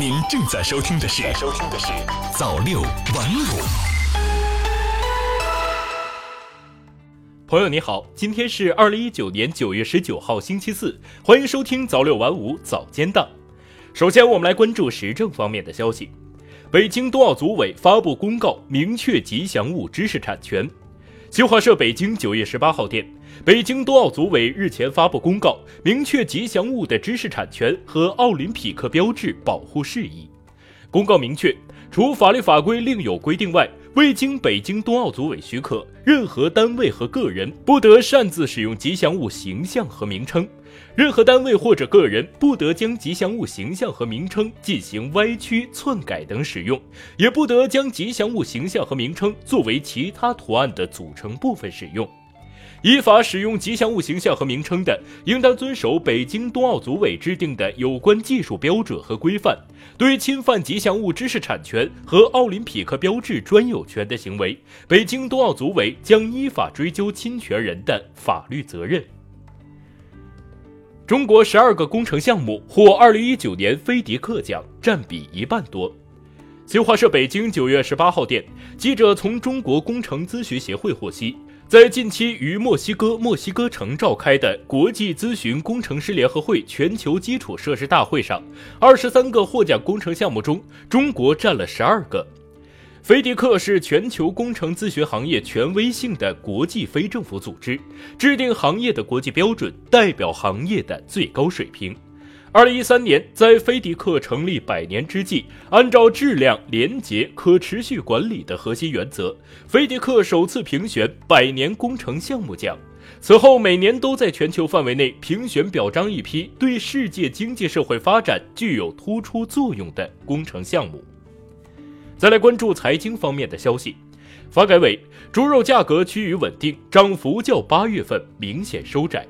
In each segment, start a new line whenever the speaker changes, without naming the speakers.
您正在收听的是收听的是早六晚五。
朋友你好，今天是二零一九年九月十九号星期四，欢迎收听早六晚五早间档。首先，我们来关注时政方面的消息。北京冬奥组委发布公告，明确吉祥物知识产权。新华社北京九月十八号电，北京冬奥组委日前发布公告，明确吉祥物的知识产权和奥林匹克标志保护事宜。公告明确，除法律法规另有规定外，未经北京冬奥组委许可，任何单位和个人不得擅自使用吉祥物形象和名称。任何单位或者个人不得将吉祥物形象和名称进行歪曲、篡改等使用，也不得将吉祥物形象和名称作为其他图案的组成部分使用。依法使用吉祥物形象和名称的，应当遵守北京冬奥组委制定的有关技术标准和规范。对侵犯吉祥物知识产权和奥林匹克标志专有权的行为，北京冬奥组委将依法追究侵权人的法律责任。中国十二个工程项目获二零一九年飞迪克奖，占比一半多。新华社北京九月十八号电，记者从中国工程咨询协会获悉，在近期于墨西哥墨西哥城召开的国际咨询工程师联合会全球基础设施大会上，二十三个获奖工程项目中，中国占了十二个。菲迪克是全球工程咨询行业权威性的国际非政府组织，制定行业的国际标准，代表行业的最高水平。二零一三年，在飞迪克成立百年之际，按照质量、廉洁、可持续管理的核心原则，飞迪克首次评选百年工程项目奖。此后，每年都在全球范围内评选表彰一批对世界经济社会发展具有突出作用的工程项目。再来关注财经方面的消息，发改委猪肉价格趋于稳定，涨幅较八月份明显收窄。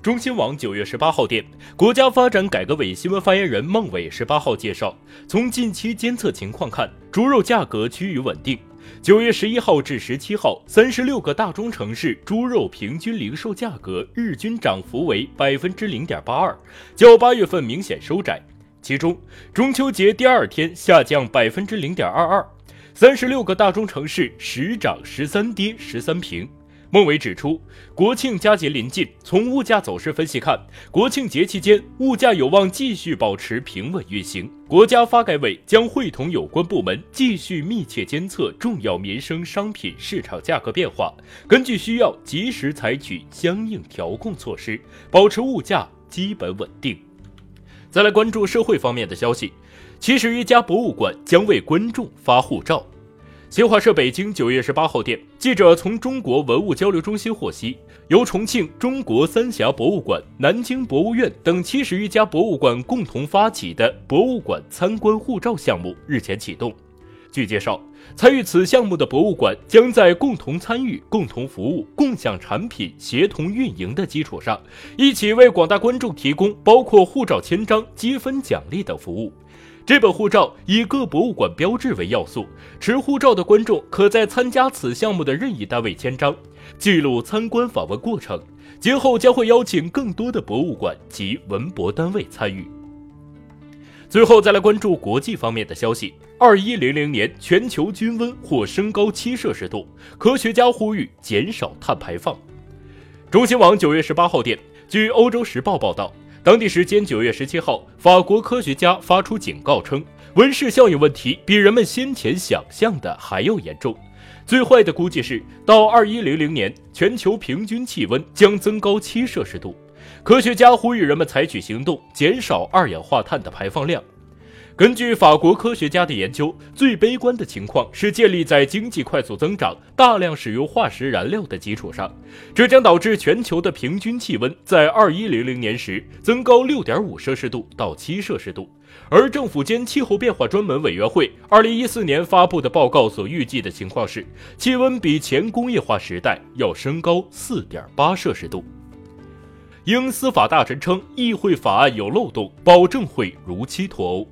中新网九月十八号电，国家发展改革委新闻发言人孟伟十八号介绍，从近期监测情况看，猪肉价格趋于稳定。九月十一号至十七号，三十六个大中城市猪肉平均零售价格日均涨幅为百分之零点八二，较八月份明显收窄。其中，中秋节第二天下降百分之零点二二，三十六个大中城市十涨十三跌十三平。孟伟指出，国庆佳节临近，从物价走势分析看，国庆节期间物价有望继续保持平稳运行。国家发改委将会同有关部门继续密切监测重要民生商品市场价格变化，根据需要及时采取相应调控措施，保持物价基本稳定。再来关注社会方面的消息，七十余家博物馆将为观众发护照。新华社北京九月十八号电，记者从中国文物交流中心获悉，由重庆中国三峡博物馆、南京博物院等七十余家博物馆共同发起的博物馆参观护照项目日前启动。据介绍，参与此项目的博物馆将在共同参与、共同服务、共享产品、协同运营的基础上，一起为广大观众提供包括护照签章、积分奖励等服务。这本护照以各博物馆标志为要素，持护照的观众可在参加此项目的任意单位签章，记录参观访问过程。今后将会邀请更多的博物馆及文博单位参与。最后再来关注国际方面的消息。二一零零年全球均温或升高七摄氏度，科学家呼吁减少碳排放。中新网九月十八号电，据欧洲时报报道，当地时间九月十七号，法国科学家发出警告称，温室效应问题比人们先前想象的还要严重。最坏的估计是，到二一零零年，全球平均气温将增高七摄氏度。科学家呼吁人们采取行动，减少二氧化碳的排放量。根据法国科学家的研究，最悲观的情况是建立在经济快速增长、大量使用化石燃料的基础上，这将导致全球的平均气温在二一零零年时增高六点五摄氏度到七摄氏度。而政府间气候变化专门委员会二零一四年发布的报告所预计的情况是，气温比前工业化时代要升高四点八摄氏度。英司法大臣称，议会法案有漏洞，保证会如期脱欧。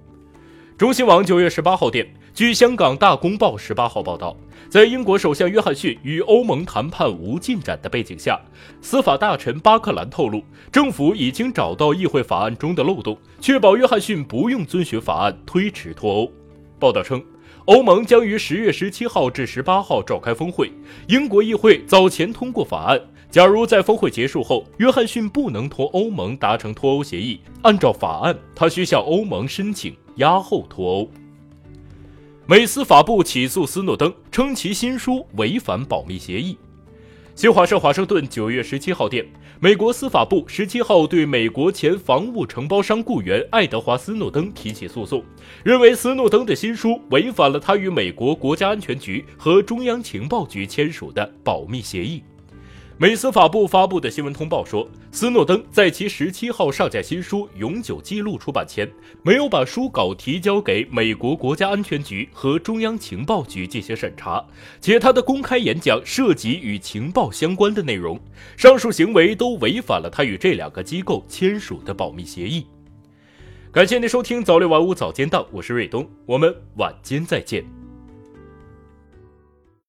中新网九月十八号电，据香港大公报十八号报道，在英国首相约翰逊与欧盟谈判无进展的背景下，司法大臣巴克兰透露，政府已经找到议会法案中的漏洞，确保约翰逊不用遵循法案推迟脱欧。报道称，欧盟将于十月十七号至十八号召开峰会，英国议会早前通过法案，假如在峰会结束后，约翰逊不能同欧盟达成脱欧协议，按照法案，他需向欧盟申请压后脱欧。美司法部起诉斯诺登，称其新书违反保密协议。新华社华盛顿九月十七号电，美国司法部十七号对美国前防务承包商雇员爱德华斯诺登提起诉讼，认为斯诺登的新书违反了他与美国国家安全局和中央情报局签署的保密协议。美司法部发布的新闻通报说，斯诺登在其十七号上架新书《永久记录》出版前，没有把书稿提交给美国国家安全局和中央情报局进行审查，且他的公开演讲涉及与情报相关的内容，上述行为都违反了他与这两个机构签署的保密协议。感谢您收听早六晚五早间档，我是瑞东，我们晚间再见。